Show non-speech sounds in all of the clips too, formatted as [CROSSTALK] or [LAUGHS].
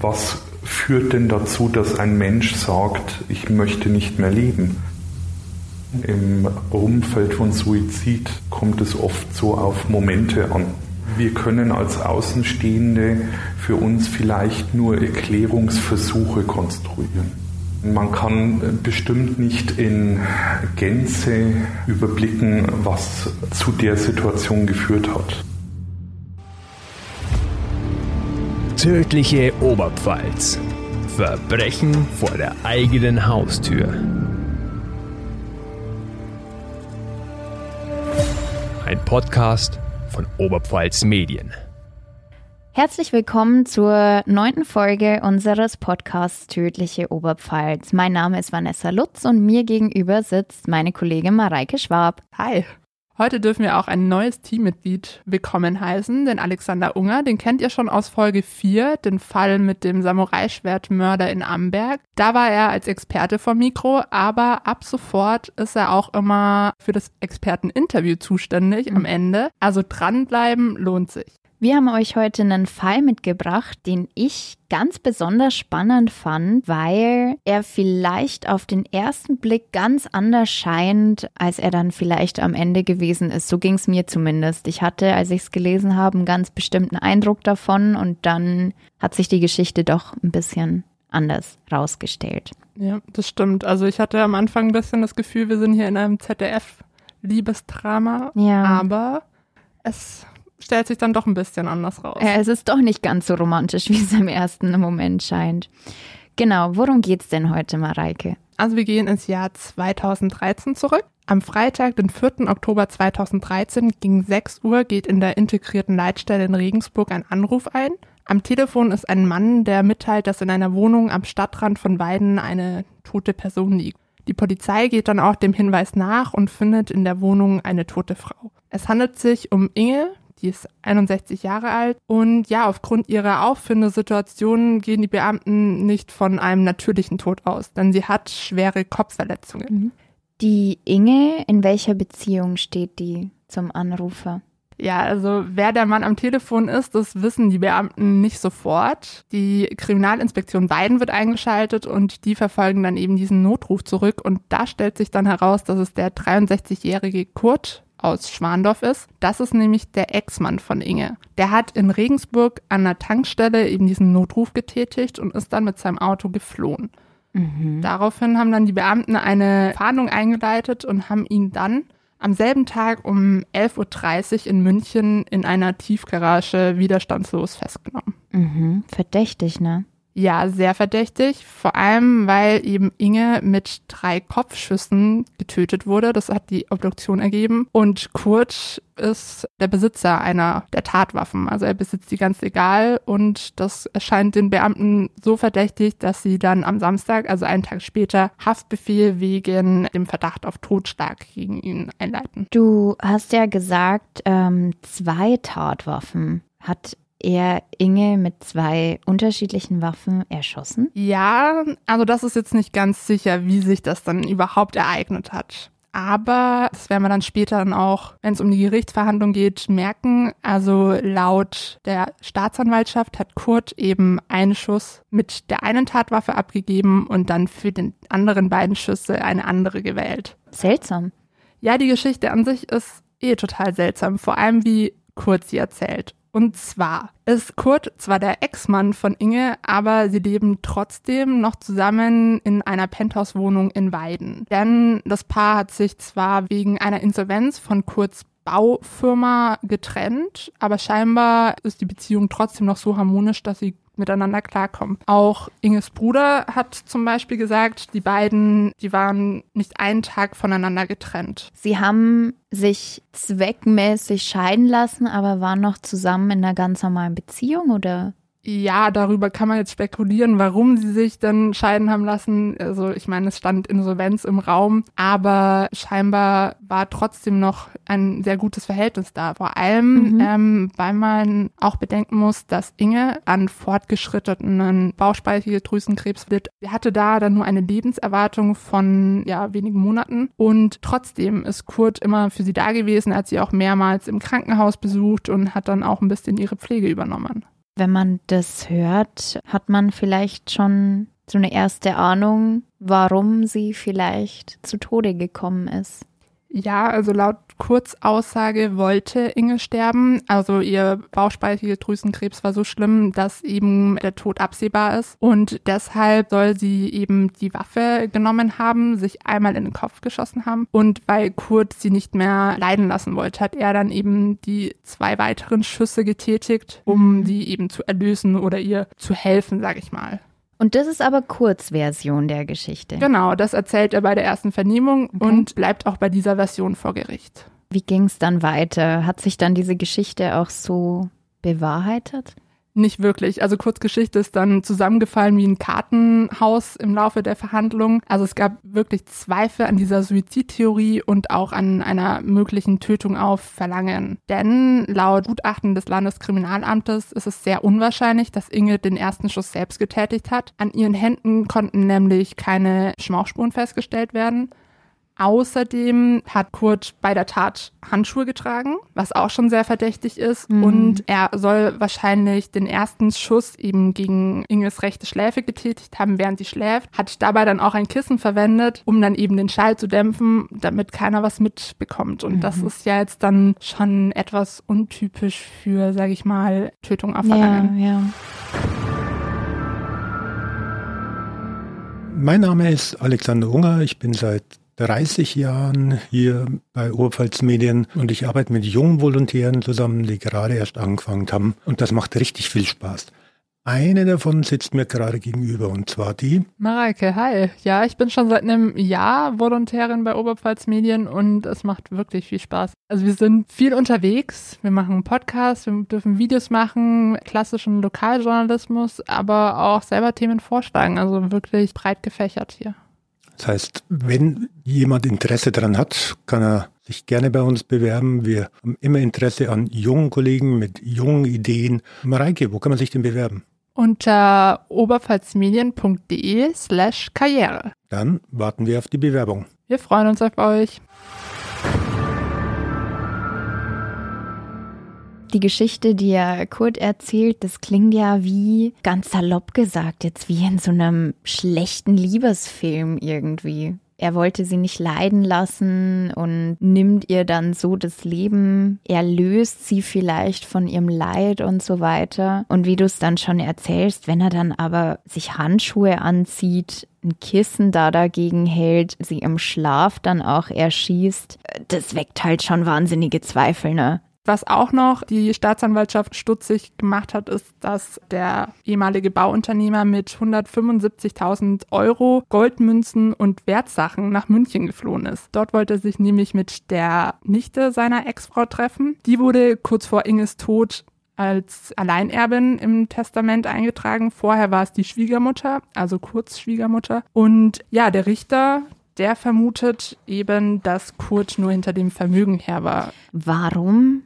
Was führt denn dazu, dass ein Mensch sagt, ich möchte nicht mehr leben? Im Umfeld von Suizid kommt es oft so auf Momente an. Wir können als Außenstehende für uns vielleicht nur Erklärungsversuche konstruieren. Man kann bestimmt nicht in Gänze überblicken, was zu der Situation geführt hat. Tödliche Oberpfalz. Verbrechen vor der eigenen Haustür. Ein Podcast von Oberpfalz Medien. Herzlich willkommen zur neunten Folge unseres Podcasts Tödliche Oberpfalz. Mein Name ist Vanessa Lutz und mir gegenüber sitzt meine Kollegin Mareike Schwab. Hi. Heute dürfen wir auch ein neues Teammitglied willkommen heißen, den Alexander Unger. Den kennt ihr schon aus Folge 4, den Fall mit dem Samurai-Schwertmörder in Amberg. Da war er als Experte vom Mikro, aber ab sofort ist er auch immer für das Experteninterview zuständig mhm. am Ende. Also dranbleiben lohnt sich. Wir haben euch heute einen Fall mitgebracht, den ich ganz besonders spannend fand, weil er vielleicht auf den ersten Blick ganz anders scheint, als er dann vielleicht am Ende gewesen ist. So ging es mir zumindest. Ich hatte, als ich es gelesen habe, einen ganz bestimmten Eindruck davon und dann hat sich die Geschichte doch ein bisschen anders rausgestellt. Ja, das stimmt. Also ich hatte am Anfang ein bisschen das Gefühl, wir sind hier in einem ZDF-Liebesdrama. Ja. Aber es stellt sich dann doch ein bisschen anders raus. Ja, es ist doch nicht ganz so romantisch, [LAUGHS] wie es im ersten Moment scheint. Genau, worum geht's denn heute, Mareike? Also wir gehen ins Jahr 2013 zurück. Am Freitag, den 4. Oktober 2013, gegen 6 Uhr geht in der integrierten Leitstelle in Regensburg ein Anruf ein. Am Telefon ist ein Mann, der mitteilt, dass in einer Wohnung am Stadtrand von Weiden eine tote Person liegt. Die Polizei geht dann auch dem Hinweis nach und findet in der Wohnung eine tote Frau. Es handelt sich um Inge, die ist 61 Jahre alt. Und ja, aufgrund ihrer Auffindesituation gehen die Beamten nicht von einem natürlichen Tod aus, denn sie hat schwere Kopfverletzungen. Mhm. Die Inge, in welcher Beziehung steht die zum Anrufer? Ja, also wer der Mann am Telefon ist, das wissen die Beamten nicht sofort. Die Kriminalinspektion Weiden wird eingeschaltet und die verfolgen dann eben diesen Notruf zurück. Und da stellt sich dann heraus, dass es der 63-jährige Kurt aus Schwandorf ist. Das ist nämlich der Ex-Mann von Inge. Der hat in Regensburg an der Tankstelle eben diesen Notruf getätigt und ist dann mit seinem Auto geflohen. Mhm. Daraufhin haben dann die Beamten eine Fahndung eingeleitet und haben ihn dann am selben Tag um 11.30 Uhr in München in einer Tiefgarage widerstandslos festgenommen. Mhm. Verdächtig, ne? Ja, sehr verdächtig. Vor allem, weil eben Inge mit drei Kopfschüssen getötet wurde. Das hat die Obduktion ergeben. Und Kurt ist der Besitzer einer der Tatwaffen. Also er besitzt die ganz legal und das erscheint den Beamten so verdächtig, dass sie dann am Samstag, also einen Tag später, Haftbefehl wegen dem Verdacht auf Totschlag gegen ihn einleiten. Du hast ja gesagt, ähm, zwei Tatwaffen. Hat er Inge mit zwei unterschiedlichen Waffen erschossen? Ja, also das ist jetzt nicht ganz sicher, wie sich das dann überhaupt ereignet hat. Aber das werden wir dann später dann auch, wenn es um die Gerichtsverhandlung geht, merken. Also laut der Staatsanwaltschaft hat Kurt eben einen Schuss mit der einen Tatwaffe abgegeben und dann für den anderen beiden Schüsse eine andere gewählt. Seltsam. Ja, die Geschichte an sich ist eh total seltsam. Vor allem wie Kurt sie erzählt. Und zwar ist Kurt zwar der Ex-Mann von Inge, aber sie leben trotzdem noch zusammen in einer Penthouse-Wohnung in Weiden. Denn das Paar hat sich zwar wegen einer Insolvenz von Kurts Baufirma getrennt, aber scheinbar ist die Beziehung trotzdem noch so harmonisch, dass sie miteinander klarkommen. Auch Inges Bruder hat zum Beispiel gesagt, die beiden, die waren nicht einen Tag voneinander getrennt. Sie haben sich zweckmäßig scheiden lassen, aber waren noch zusammen in einer ganz normalen Beziehung oder? Ja, darüber kann man jetzt spekulieren, warum sie sich dann scheiden haben lassen. Also ich meine, es stand Insolvenz im Raum, aber scheinbar war trotzdem noch ein sehr gutes Verhältnis da. Vor allem, mhm. ähm, weil man auch bedenken muss, dass Inge an fortgeschrittenen Bauchspeicheldrüsenkrebs litt. Sie hatte da dann nur eine Lebenserwartung von ja wenigen Monaten und trotzdem ist Kurt immer für sie da gewesen. Er hat sie auch mehrmals im Krankenhaus besucht und hat dann auch ein bisschen ihre Pflege übernommen. Wenn man das hört, hat man vielleicht schon so eine erste Ahnung, warum sie vielleicht zu Tode gekommen ist. Ja, also laut Kurzaussage wollte Inge sterben. Also ihr Bauchspeicheldrüsenkrebs war so schlimm, dass eben der Tod absehbar ist. Und deshalb soll sie eben die Waffe genommen haben, sich einmal in den Kopf geschossen haben. Und weil Kurt sie nicht mehr leiden lassen wollte, hat er dann eben die zwei weiteren Schüsse getätigt, um mhm. sie eben zu erlösen oder ihr zu helfen, sag ich mal. Und das ist aber Kurzversion der Geschichte. Genau, das erzählt er bei der ersten Vernehmung okay. und bleibt auch bei dieser Version vor Gericht. Wie ging es dann weiter? Hat sich dann diese Geschichte auch so bewahrheitet? Nicht wirklich. Also Kurzgeschichte ist dann zusammengefallen wie ein Kartenhaus im Laufe der Verhandlungen. Also es gab wirklich Zweifel an dieser Suizidtheorie und auch an einer möglichen Tötung auf Verlangen. Denn laut Gutachten des Landeskriminalamtes ist es sehr unwahrscheinlich, dass Inge den ersten Schuss selbst getätigt hat. An ihren Händen konnten nämlich keine Schmauchspuren festgestellt werden. Außerdem hat Kurt bei der Tat Handschuhe getragen, was auch schon sehr verdächtig ist. Mhm. Und er soll wahrscheinlich den ersten Schuss eben gegen Inges rechte Schläfe getätigt haben, während sie schläft. Hat dabei dann auch ein Kissen verwendet, um dann eben den Schall zu dämpfen, damit keiner was mitbekommt. Und mhm. das ist ja jetzt dann schon etwas untypisch für, sage ich mal, Tötung auf Verlangen. Ja, ja. Mein Name ist Alexander Unger. Ich bin seit 30 Jahren hier bei Oberpfalz Medien und ich arbeite mit jungen Volontären zusammen, die gerade erst angefangen haben und das macht richtig viel Spaß. Eine davon sitzt mir gerade gegenüber und zwar die. Mareike, hi. Ja, ich bin schon seit einem Jahr Volontärin bei Oberpfalz Medien und es macht wirklich viel Spaß. Also wir sind viel unterwegs, wir machen Podcasts, wir dürfen Videos machen, klassischen Lokaljournalismus, aber auch selber Themen vorschlagen. Also wirklich breit gefächert hier. Das heißt, wenn jemand Interesse daran hat, kann er sich gerne bei uns bewerben. Wir haben immer Interesse an jungen Kollegen mit jungen Ideen. Mareike, wo kann man sich denn bewerben? Unter oberpfalzmedien.de slash Karriere. Dann warten wir auf die Bewerbung. Wir freuen uns auf euch. Die Geschichte, die ja Kurt erzählt, das klingt ja wie ganz salopp gesagt, jetzt wie in so einem schlechten Liebesfilm irgendwie. Er wollte sie nicht leiden lassen und nimmt ihr dann so das Leben. Er löst sie vielleicht von ihrem Leid und so weiter. Und wie du es dann schon erzählst, wenn er dann aber sich Handschuhe anzieht, ein Kissen da dagegen hält, sie im Schlaf dann auch erschießt, das weckt halt schon wahnsinnige Zweifel, ne? Was auch noch die Staatsanwaltschaft stutzig gemacht hat, ist, dass der ehemalige Bauunternehmer mit 175.000 Euro Goldmünzen und Wertsachen nach München geflohen ist. Dort wollte er sich nämlich mit der Nichte seiner Ex-Frau treffen. Die wurde kurz vor Inges Tod als Alleinerbin im Testament eingetragen. Vorher war es die Schwiegermutter, also kurz Schwiegermutter. Und ja, der Richter, der vermutet eben, dass Kurt nur hinter dem Vermögen her war. Warum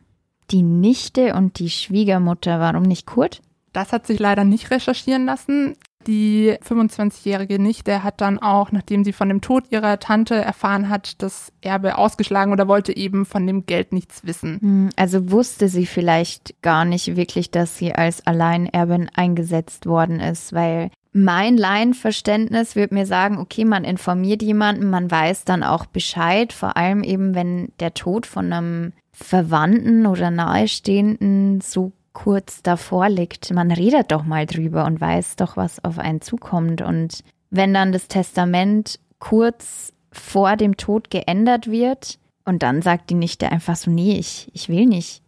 die Nichte und die Schwiegermutter, warum nicht Kurt? Das hat sich leider nicht recherchieren lassen. Die 25-jährige Nichte hat dann auch, nachdem sie von dem Tod ihrer Tante erfahren hat, das Erbe ausgeschlagen oder wollte eben von dem Geld nichts wissen. Hm, also wusste sie vielleicht gar nicht wirklich, dass sie als Alleinerbin eingesetzt worden ist, weil mein Laienverständnis würde mir sagen, okay, man informiert jemanden, man weiß dann auch Bescheid, vor allem eben, wenn der Tod von einem Verwandten oder Nahestehenden so kurz davor liegt. Man redet doch mal drüber und weiß doch, was auf einen zukommt. Und wenn dann das Testament kurz vor dem Tod geändert wird und dann sagt die Nichte einfach so, nee, ich, ich will nicht.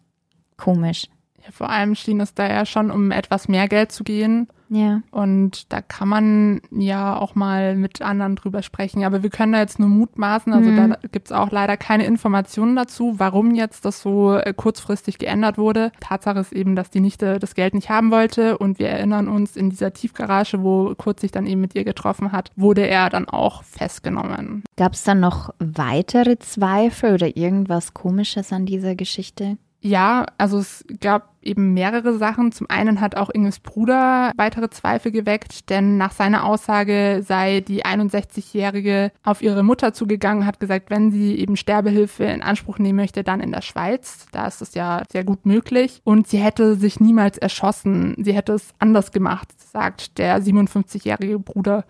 Komisch. Vor allem schien es da ja schon um etwas mehr Geld zu gehen. Ja. Und da kann man ja auch mal mit anderen drüber sprechen. Aber wir können da jetzt nur mutmaßen. Also mhm. da gibt's auch leider keine Informationen dazu, warum jetzt das so äh, kurzfristig geändert wurde. Tatsache ist eben, dass die Nichte das Geld nicht haben wollte. Und wir erinnern uns, in dieser Tiefgarage, wo Kurt sich dann eben mit ihr getroffen hat, wurde er dann auch festgenommen. Gab's dann noch weitere Zweifel oder irgendwas Komisches an dieser Geschichte? Ja, also es gab eben mehrere Sachen. Zum einen hat auch Inges Bruder weitere Zweifel geweckt, denn nach seiner Aussage sei die 61-Jährige auf ihre Mutter zugegangen, hat gesagt, wenn sie eben Sterbehilfe in Anspruch nehmen möchte, dann in der Schweiz. Da ist es ja sehr gut möglich. Und sie hätte sich niemals erschossen. Sie hätte es anders gemacht, sagt der 57-jährige Bruder.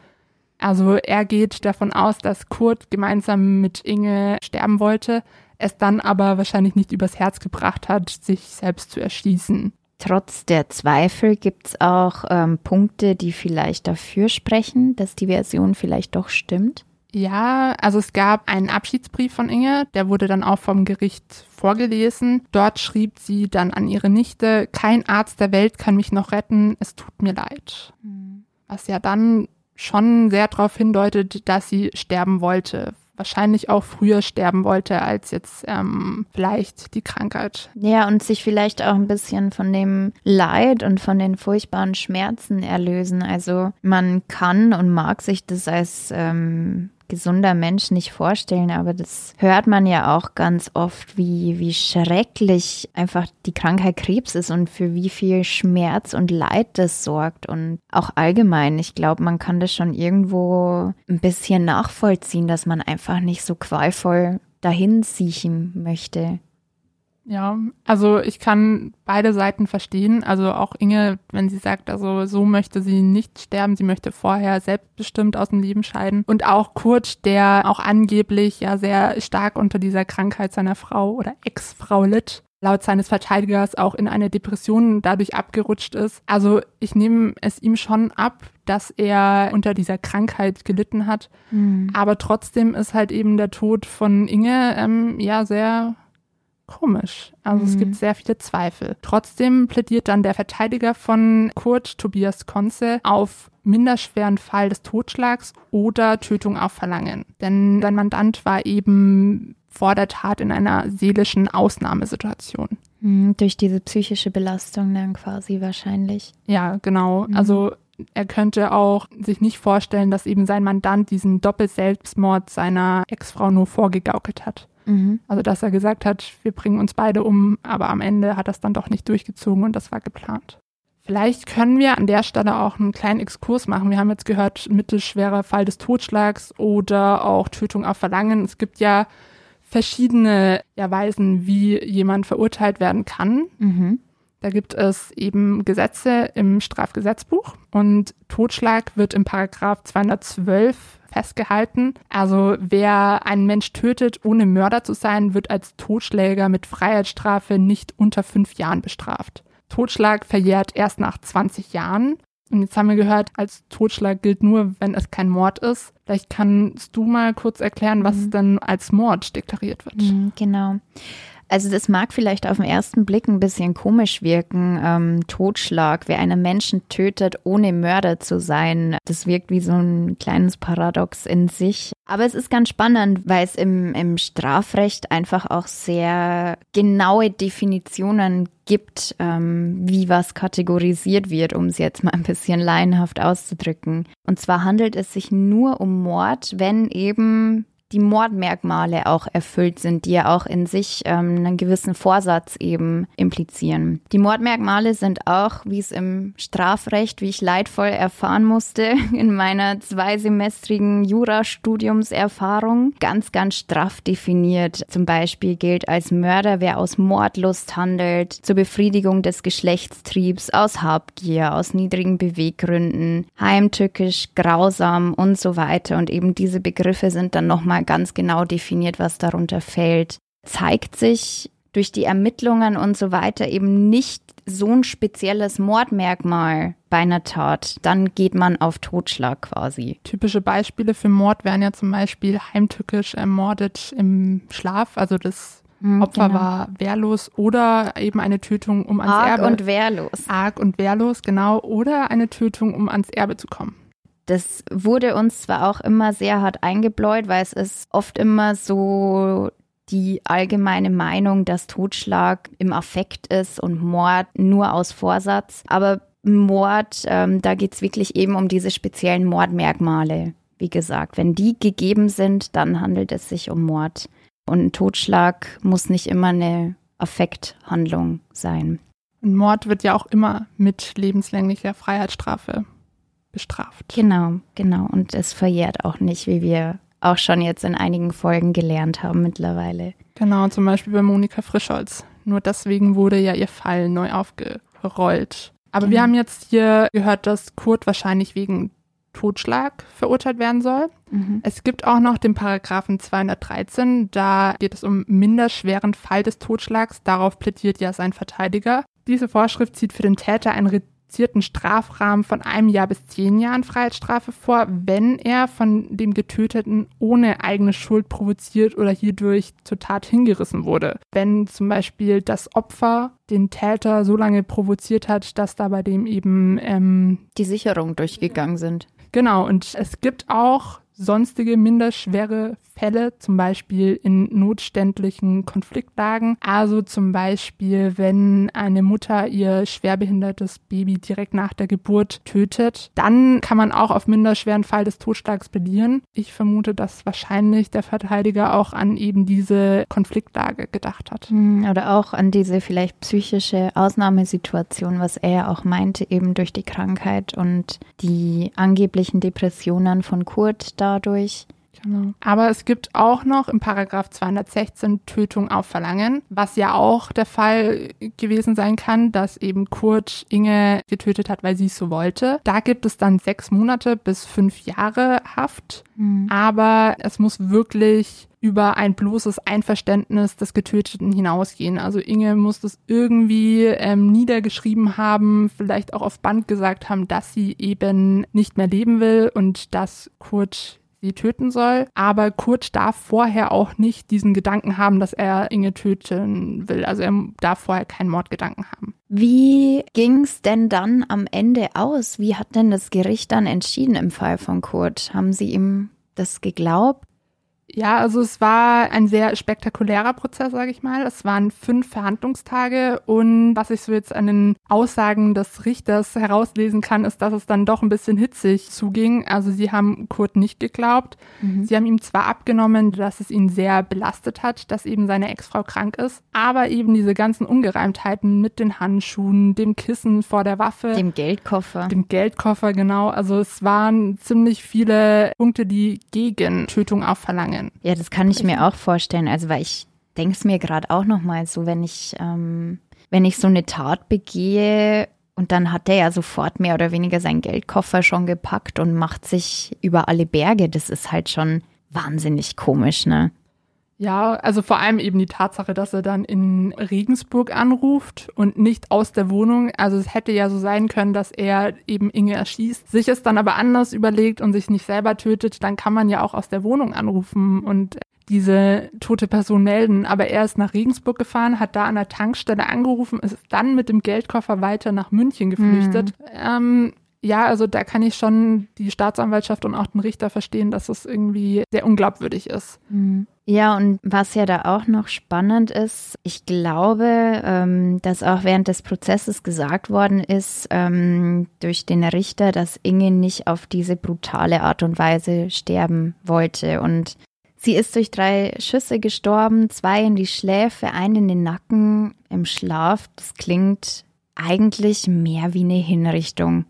Also er geht davon aus, dass Kurt gemeinsam mit Inge sterben wollte es dann aber wahrscheinlich nicht übers Herz gebracht hat, sich selbst zu erschießen. Trotz der Zweifel gibt es auch ähm, Punkte, die vielleicht dafür sprechen, dass die Version vielleicht doch stimmt. Ja, also es gab einen Abschiedsbrief von Inge, der wurde dann auch vom Gericht vorgelesen. Dort schrieb sie dann an ihre Nichte, kein Arzt der Welt kann mich noch retten, es tut mir leid. Mhm. Was ja dann schon sehr darauf hindeutet, dass sie sterben wollte, wahrscheinlich auch früher sterben wollte als jetzt ähm, vielleicht die Krankheit. Ja, und sich vielleicht auch ein bisschen von dem Leid und von den furchtbaren Schmerzen erlösen. Also man kann und mag sich das als ähm, gesunder Mensch nicht vorstellen, aber das hört man ja auch ganz oft, wie, wie schrecklich einfach die Krankheit Krebs ist und für wie viel Schmerz und Leid das sorgt und auch allgemein. Ich glaube, man kann das schon irgendwo ein bisschen nachvollziehen, dass man einfach nicht so qualvoll dahin siechen möchte. Ja, also ich kann beide Seiten verstehen. Also auch Inge, wenn sie sagt, also so möchte sie nicht sterben, sie möchte vorher selbstbestimmt aus dem Leben scheiden. Und auch Kurt, der auch angeblich ja sehr stark unter dieser Krankheit seiner Frau oder Ex-Frau litt, laut seines Verteidigers auch in eine Depression dadurch abgerutscht ist. Also ich nehme es ihm schon ab, dass er unter dieser Krankheit gelitten hat. Mhm. Aber trotzdem ist halt eben der Tod von Inge ähm, ja sehr Komisch. Also mhm. es gibt mhm. sehr viele Zweifel. Trotzdem plädiert dann der Verteidiger von Kurt, Tobias Konze, auf minderschweren Fall des Totschlags oder Tötung auf Verlangen. Denn sein Mandant war eben vor der Tat in einer seelischen Ausnahmesituation. Mhm, durch diese psychische Belastung dann quasi wahrscheinlich. Ja, genau. Mhm. Also er könnte auch sich nicht vorstellen, dass eben sein Mandant diesen Doppelselbstmord seiner Ex-Frau nur vorgegaukelt hat. Mhm. Also, dass er gesagt hat, wir bringen uns beide um, aber am Ende hat er es dann doch nicht durchgezogen und das war geplant. Vielleicht können wir an der Stelle auch einen kleinen Exkurs machen. Wir haben jetzt gehört, mittelschwerer Fall des Totschlags oder auch Tötung auf Verlangen. Es gibt ja verschiedene ja, Weisen, wie jemand verurteilt werden kann. Mhm. Da gibt es eben Gesetze im Strafgesetzbuch und Totschlag wird im Paragraph 212 festgehalten. Also wer einen Mensch tötet, ohne Mörder zu sein, wird als Totschläger mit Freiheitsstrafe nicht unter fünf Jahren bestraft. Totschlag verjährt erst nach 20 Jahren. Und jetzt haben wir gehört, als Totschlag gilt nur, wenn es kein Mord ist. Vielleicht kannst du mal kurz erklären, was mhm. dann als Mord deklariert wird. Mhm, genau. Also das mag vielleicht auf den ersten Blick ein bisschen komisch wirken. Ähm, Totschlag, wer einen Menschen tötet, ohne Mörder zu sein, das wirkt wie so ein kleines Paradox in sich. Aber es ist ganz spannend, weil es im, im Strafrecht einfach auch sehr genaue Definitionen gibt, ähm, wie was kategorisiert wird, um es jetzt mal ein bisschen laienhaft auszudrücken. Und zwar handelt es sich nur um Mord, wenn eben die Mordmerkmale auch erfüllt sind, die ja auch in sich ähm, einen gewissen Vorsatz eben implizieren. Die Mordmerkmale sind auch, wie es im Strafrecht, wie ich leidvoll erfahren musste, [LAUGHS] in meiner zweisemestrigen Jurastudiumserfahrung, ganz, ganz straff definiert. Zum Beispiel gilt als Mörder, wer aus Mordlust handelt, zur Befriedigung des Geschlechtstriebs, aus Habgier, aus niedrigen Beweggründen, heimtückisch, grausam und so weiter. Und eben diese Begriffe sind dann nochmal nochmal ganz genau definiert, was darunter fällt. Zeigt sich durch die Ermittlungen und so weiter eben nicht so ein spezielles Mordmerkmal bei einer Tat, dann geht man auf Totschlag quasi. Typische Beispiele für Mord wären ja zum Beispiel heimtückisch ermordet im Schlaf, also das hm, Opfer genau. war wehrlos oder eben eine Tötung, um ans Arg Erbe. Arg und wehrlos. Arg und wehrlos, genau. Oder eine Tötung, um ans Erbe zu kommen. Das wurde uns zwar auch immer sehr hart eingebläut, weil es ist oft immer so die allgemeine Meinung, dass Totschlag im Affekt ist und Mord nur aus Vorsatz. Aber Mord, ähm, da geht es wirklich eben um diese speziellen Mordmerkmale. Wie gesagt, wenn die gegeben sind, dann handelt es sich um Mord. Und ein Totschlag muss nicht immer eine Affekthandlung sein. Und Mord wird ja auch immer mit lebenslänglicher Freiheitsstrafe bestraft. Genau, genau. Und es verjährt auch nicht, wie wir auch schon jetzt in einigen Folgen gelernt haben mittlerweile. Genau, zum Beispiel bei Monika Frischholz. Nur deswegen wurde ja ihr Fall neu aufgerollt. Aber genau. wir haben jetzt hier gehört, dass Kurt wahrscheinlich wegen Totschlag verurteilt werden soll. Mhm. Es gibt auch noch den Paragraphen 213, da geht es um minderschweren Fall des Totschlags. Darauf plädiert ja sein Verteidiger. Diese Vorschrift sieht für den Täter einen reduzierten Strafrahmen von einem Jahr bis zehn Jahren Freiheitsstrafe vor, wenn er von dem Getöteten ohne eigene Schuld provoziert oder hierdurch zur Tat hingerissen wurde. Wenn zum Beispiel das Opfer den Täter so lange provoziert hat, dass da bei dem eben ähm, die Sicherungen durchgegangen sind. Genau, und es gibt auch sonstige minder schwere Fälle, zum Beispiel in notständlichen Konfliktlagen. Also zum Beispiel, wenn eine Mutter ihr schwerbehindertes Baby direkt nach der Geburt tötet, dann kann man auch auf minderschweren Fall des Totschlags plädieren. Ich vermute, dass wahrscheinlich der Verteidiger auch an eben diese Konfliktlage gedacht hat. Hm, oder auch an diese vielleicht psychische Ausnahmesituation, was er ja auch meinte, eben durch die Krankheit und die angeblichen Depressionen von Kurt dadurch. Genau. Aber es gibt auch noch im Paragraph 216 Tötung auf Verlangen, was ja auch der Fall gewesen sein kann, dass eben Kurt Inge getötet hat, weil sie es so wollte. Da gibt es dann sechs Monate bis fünf Jahre Haft. Mhm. Aber es muss wirklich über ein bloßes Einverständnis des Getöteten hinausgehen. Also Inge muss das irgendwie ähm, niedergeschrieben haben, vielleicht auch auf Band gesagt haben, dass sie eben nicht mehr leben will und dass Kurt sie töten soll. Aber Kurt darf vorher auch nicht diesen Gedanken haben, dass er Inge töten will. Also er darf vorher keinen Mordgedanken haben. Wie ging's denn dann am Ende aus? Wie hat denn das Gericht dann entschieden im Fall von Kurt? Haben sie ihm das geglaubt? Ja, also es war ein sehr spektakulärer Prozess, sage ich mal. Es waren fünf Verhandlungstage und was ich so jetzt an den Aussagen des Richters herauslesen kann, ist, dass es dann doch ein bisschen hitzig zuging. Also sie haben Kurt nicht geglaubt. Mhm. Sie haben ihm zwar abgenommen, dass es ihn sehr belastet hat, dass eben seine Ex-Frau krank ist, aber eben diese ganzen Ungereimtheiten mit den Handschuhen, dem Kissen vor der Waffe, dem Geldkoffer, dem Geldkoffer genau. Also es waren ziemlich viele Punkte, die gegen Tötung auch verlangen bringen. Ja, das kann ich mir auch vorstellen. Also, weil ich denke es mir gerade auch nochmal so, wenn ich, ähm, wenn ich so eine Tat begehe und dann hat der ja sofort mehr oder weniger seinen Geldkoffer schon gepackt und macht sich über alle Berge. Das ist halt schon wahnsinnig komisch, ne? Ja, also vor allem eben die Tatsache, dass er dann in Regensburg anruft und nicht aus der Wohnung. Also es hätte ja so sein können, dass er eben Inge erschießt, sich es dann aber anders überlegt und sich nicht selber tötet, dann kann man ja auch aus der Wohnung anrufen und diese tote Person melden. Aber er ist nach Regensburg gefahren, hat da an der Tankstelle angerufen, ist dann mit dem Geldkoffer weiter nach München geflüchtet. Mhm. Ähm, ja, also da kann ich schon die Staatsanwaltschaft und auch den Richter verstehen, dass es irgendwie sehr unglaubwürdig ist. Mhm. Ja, und was ja da auch noch spannend ist, ich glaube, ähm, dass auch während des Prozesses gesagt worden ist ähm, durch den Richter, dass Inge nicht auf diese brutale Art und Weise sterben wollte. Und sie ist durch drei Schüsse gestorben, zwei in die Schläfe, einen in den Nacken im Schlaf. Das klingt eigentlich mehr wie eine Hinrichtung.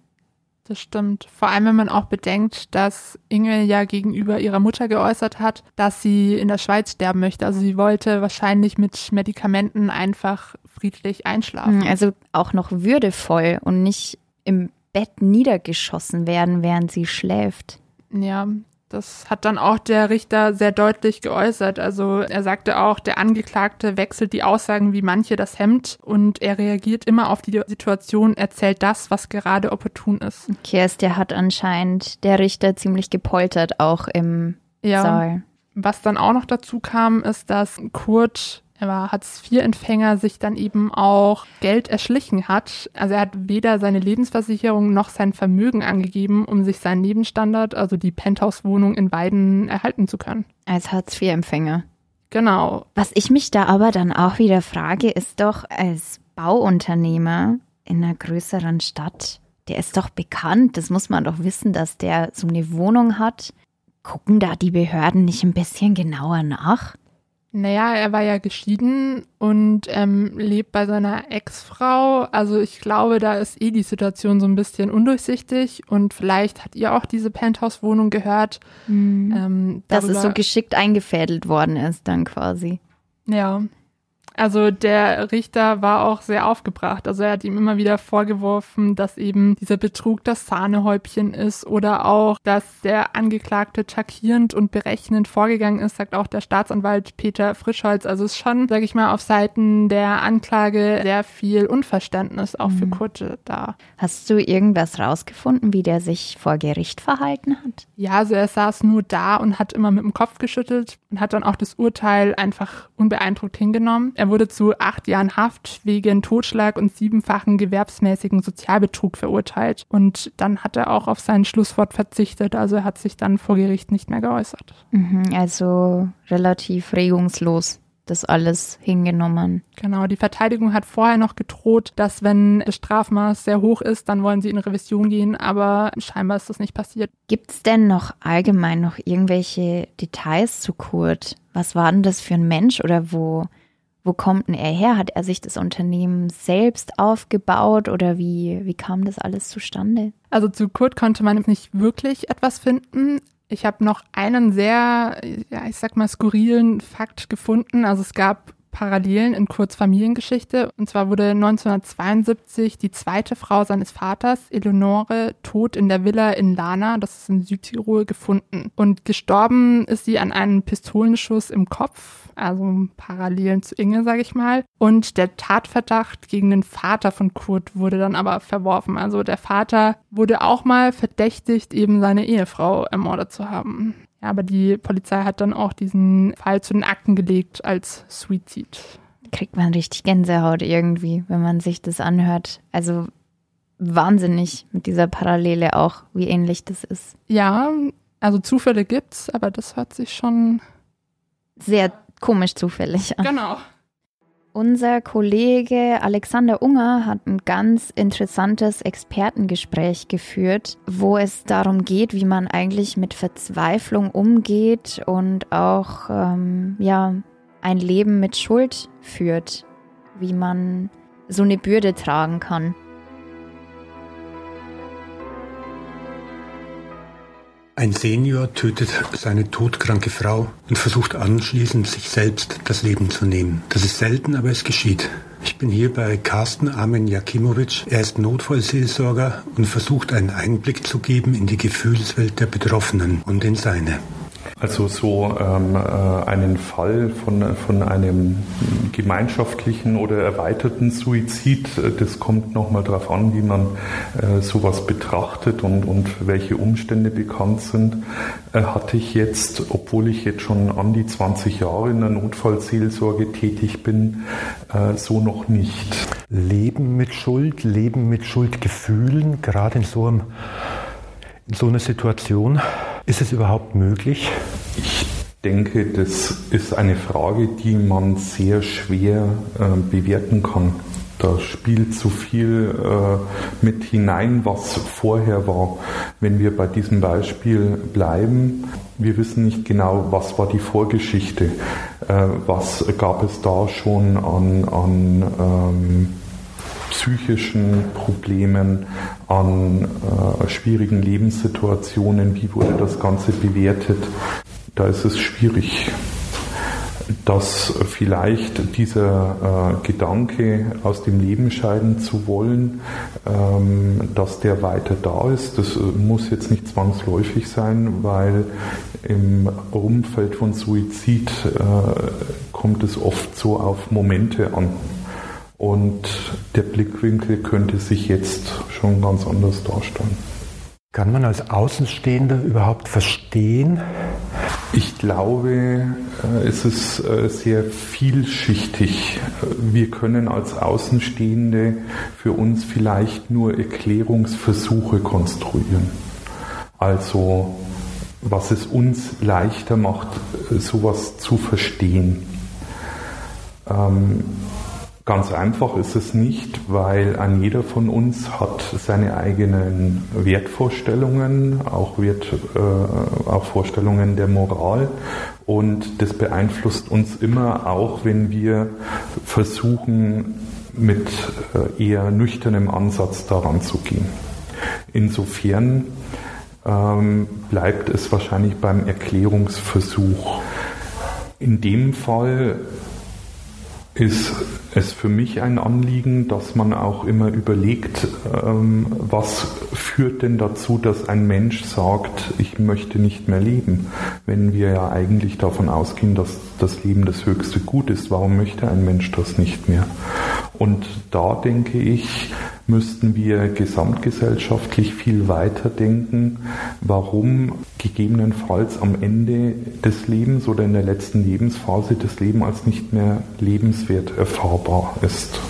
Das stimmt. Vor allem, wenn man auch bedenkt, dass Inge ja gegenüber ihrer Mutter geäußert hat, dass sie in der Schweiz sterben möchte. Also sie wollte wahrscheinlich mit Medikamenten einfach friedlich einschlafen. Hm, also auch noch würdevoll und nicht im Bett niedergeschossen werden, während sie schläft. Ja, das hat dann auch der Richter sehr deutlich geäußert. Also er sagte auch, der Angeklagte wechselt die Aussagen wie manche das Hemd und er reagiert immer auf die Situation, erzählt das, was gerade opportun ist. Okay, also der hat anscheinend der Richter ziemlich gepoltert auch im ja. Saal. Was dann auch noch dazu kam, ist, dass Kurt er war Hartz-IV-Empfänger, sich dann eben auch Geld erschlichen hat. Also er hat weder seine Lebensversicherung noch sein Vermögen angegeben, um sich seinen Lebensstandard, also die Penthouse-Wohnung in beiden erhalten zu können. Als Hartz-IV-Empfänger. Genau. Was ich mich da aber dann auch wieder frage, ist doch als Bauunternehmer in einer größeren Stadt, der ist doch bekannt, das muss man doch wissen, dass der so eine Wohnung hat. Gucken da die Behörden nicht ein bisschen genauer nach? Naja, er war ja geschieden und ähm, lebt bei seiner Ex-Frau. Also ich glaube, da ist eh die Situation so ein bisschen undurchsichtig und vielleicht hat ihr auch diese Penthouse-Wohnung gehört. Mhm. Ähm, Dass es so geschickt eingefädelt worden ist dann quasi. Ja, also der Richter war auch sehr aufgebracht. Also er hat ihm immer wieder vorgeworfen, dass eben dieser Betrug das Sahnehäubchen ist oder auch, dass der Angeklagte takierend und berechnend vorgegangen ist, sagt auch der Staatsanwalt Peter Frischholz. Also es ist schon, sage ich mal, auf Seiten der Anklage sehr viel Unverständnis auch für mhm. Kurt da. Hast du irgendwas rausgefunden, wie der sich vor Gericht verhalten hat? Ja, also er saß nur da und hat immer mit dem Kopf geschüttelt und hat dann auch das Urteil einfach unbeeindruckt hingenommen. Er wurde zu acht Jahren Haft wegen Totschlag und siebenfachen gewerbsmäßigen Sozialbetrug verurteilt. Und dann hat er auch auf sein Schlusswort verzichtet. Also er hat sich dann vor Gericht nicht mehr geäußert. Mhm, also relativ regungslos das alles hingenommen. Genau, die Verteidigung hat vorher noch gedroht, dass wenn das Strafmaß sehr hoch ist, dann wollen sie in Revision gehen, aber scheinbar ist das nicht passiert. Gibt es denn noch allgemein noch irgendwelche Details zu Kurt? Was war denn das für ein Mensch oder wo wo kommt denn er her? Hat er sich das Unternehmen selbst aufgebaut oder wie, wie kam das alles zustande? Also zu Kurt konnte man nicht wirklich etwas finden. Ich habe noch einen sehr, ja, ich sag mal, skurrilen Fakt gefunden. Also es gab Parallelen in Kurz Familiengeschichte. Und zwar wurde 1972 die zweite Frau seines Vaters, Eleonore, tot in der Villa in Lana, das ist in Südtirol, gefunden. Und gestorben ist sie an einem Pistolenschuss im Kopf, also Parallelen zu Inge, sage ich mal. Und der Tatverdacht gegen den Vater von Kurt wurde dann aber verworfen. Also der Vater wurde auch mal verdächtigt, eben seine Ehefrau ermordet zu haben. Ja, aber die Polizei hat dann auch diesen Fall zu den Akten gelegt als Suizid. Kriegt man richtig Gänsehaut irgendwie, wenn man sich das anhört. Also wahnsinnig mit dieser Parallele auch, wie ähnlich das ist. Ja, also Zufälle gibt's, aber das hört sich schon sehr komisch zufällig an. Genau. Unser Kollege Alexander Unger hat ein ganz interessantes Expertengespräch geführt, wo es darum geht, wie man eigentlich mit Verzweiflung umgeht und auch ähm, ja ein Leben mit Schuld führt, wie man so eine Bürde tragen kann. Ein Senior tötet seine todkranke Frau und versucht anschließend sich selbst das Leben zu nehmen. Das ist selten, aber es geschieht. Ich bin hier bei Carsten Armen Jakimowitsch. Er ist Notfallseelsorger und versucht einen Einblick zu geben in die Gefühlswelt der Betroffenen und in seine. Also so ähm, äh, einen Fall von, von einem gemeinschaftlichen oder erweiterten Suizid, äh, das kommt nochmal darauf an, wie man äh, sowas betrachtet und, und welche Umstände bekannt sind, äh, hatte ich jetzt, obwohl ich jetzt schon an die 20 Jahre in der Notfallseelsorge tätig bin, äh, so noch nicht. Leben mit Schuld, Leben mit Schuldgefühlen, gerade in so, einem, in so einer Situation ist es überhaupt möglich? Ich denke, das ist eine Frage, die man sehr schwer äh, bewerten kann. Da spielt zu viel äh, mit hinein, was vorher war. Wenn wir bei diesem Beispiel bleiben, wir wissen nicht genau, was war die Vorgeschichte, äh, was gab es da schon an, an ähm, psychischen Problemen, an äh, schwierigen Lebenssituationen, wie wurde das Ganze bewertet. Da ist es schwierig, dass vielleicht dieser äh, Gedanke aus dem Leben scheiden zu wollen, ähm, dass der weiter da ist. Das muss jetzt nicht zwangsläufig sein, weil im Umfeld von Suizid äh, kommt es oft so auf Momente an. Und der Blickwinkel könnte sich jetzt schon ganz anders darstellen. Kann man als Außenstehender überhaupt verstehen? Ich glaube, äh, es ist äh, sehr vielschichtig. Wir können als Außenstehende für uns vielleicht nur Erklärungsversuche konstruieren. Also was es uns leichter macht, sowas zu verstehen. Ähm, Ganz einfach ist es nicht, weil ein jeder von uns hat seine eigenen Wertvorstellungen, auch, Wert, äh, auch Vorstellungen der Moral und das beeinflusst uns immer auch, wenn wir versuchen, mit äh, eher nüchternem Ansatz daran zu gehen. Insofern ähm, bleibt es wahrscheinlich beim Erklärungsversuch. In dem Fall ist es für mich ein Anliegen, dass man auch immer überlegt, ähm, was führt denn dazu, dass ein Mensch sagt, ich möchte nicht mehr leben, wenn wir ja eigentlich davon ausgehen, dass das Leben das höchste Gut ist. Warum möchte ein Mensch das nicht mehr? Und da denke ich, müssten wir gesamtgesellschaftlich viel weiter denken, warum gegebenenfalls am Ende des Lebens oder in der letzten Lebensphase das Leben als nicht mehr lebenswert erfahrbar ist.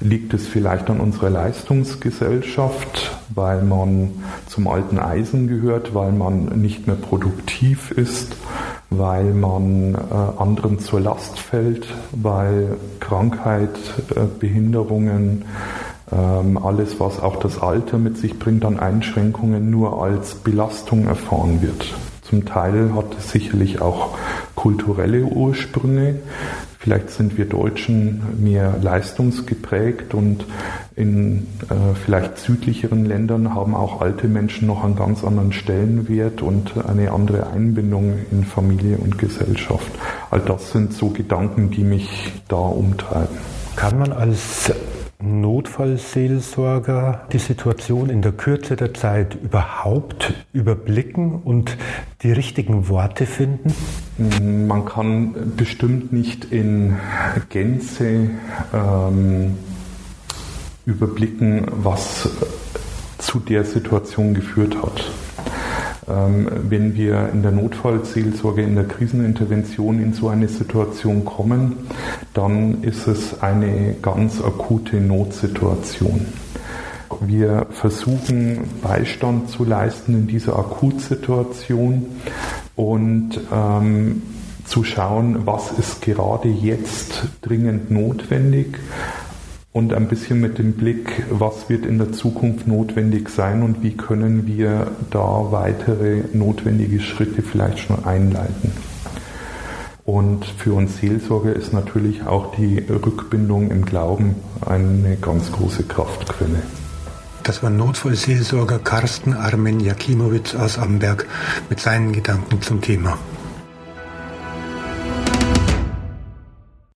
Liegt es vielleicht an unserer Leistungsgesellschaft, weil man zum alten Eisen gehört, weil man nicht mehr produktiv ist, weil man äh, anderen zur Last fällt, weil Krankheit, äh, Behinderungen, ähm, alles, was auch das Alter mit sich bringt an Einschränkungen, nur als Belastung erfahren wird. Zum Teil hat es sicherlich auch kulturelle Ursprünge. Vielleicht sind wir Deutschen mehr leistungsgeprägt und in äh, vielleicht südlicheren Ländern haben auch alte Menschen noch einen ganz anderen Stellenwert und eine andere Einbindung in Familie und Gesellschaft. All das sind so Gedanken, die mich da umtreiben. Kann man als Notfallseelsorger die Situation in der Kürze der Zeit überhaupt überblicken und die richtigen Worte finden? Man kann bestimmt nicht in Gänze ähm, überblicken, was zu der Situation geführt hat. Ähm, wenn wir in der Notfallseelsorge, in der Krisenintervention in so eine Situation kommen, dann ist es eine ganz akute Notsituation. Wir versuchen Beistand zu leisten in dieser Akutsituation und ähm, zu schauen, was ist gerade jetzt dringend notwendig und ein bisschen mit dem Blick, was wird in der Zukunft notwendig sein und wie können wir da weitere notwendige Schritte vielleicht schon einleiten. Und für uns Seelsorger ist natürlich auch die Rückbindung im Glauben eine ganz große Kraftquelle. Das war Notfallseelsorger Carsten Armen Jakimowitz aus Amberg mit seinen Gedanken zum Thema.